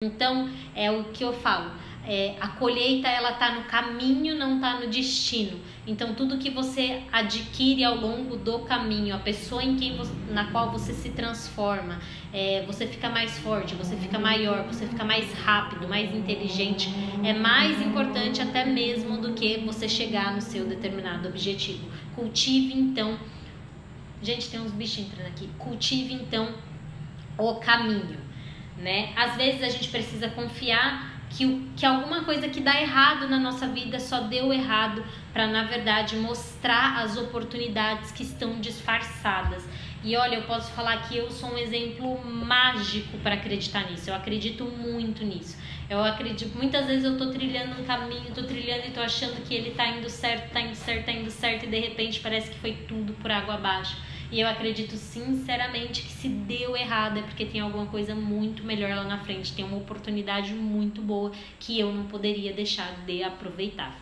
Então, é o que eu falo. É, a colheita ela tá no caminho, não tá no destino. Então, tudo que você adquire ao longo do caminho, a pessoa em quem você, na qual você se transforma, é, você fica mais forte, você fica maior, você fica mais rápido, mais inteligente, é mais importante até mesmo do que você chegar no seu determinado objetivo. Cultive então, gente, tem uns bichos entrando aqui. Cultive então o caminho né? Às vezes a gente precisa confiar que, que alguma coisa que dá errado na nossa vida só deu errado para, na verdade, mostrar as oportunidades que estão disfarçadas. E olha, eu posso falar que eu sou um exemplo mágico para acreditar nisso. Eu acredito muito nisso. Eu acredito, muitas vezes eu tô trilhando um caminho, tô trilhando e tô achando que ele tá indo certo, tá indo certo, tá indo certo e de repente parece que foi tudo por água abaixo. E eu acredito sinceramente que se deu errado é porque tem alguma coisa muito melhor lá na frente, tem uma oportunidade muito boa que eu não poderia deixar de aproveitar.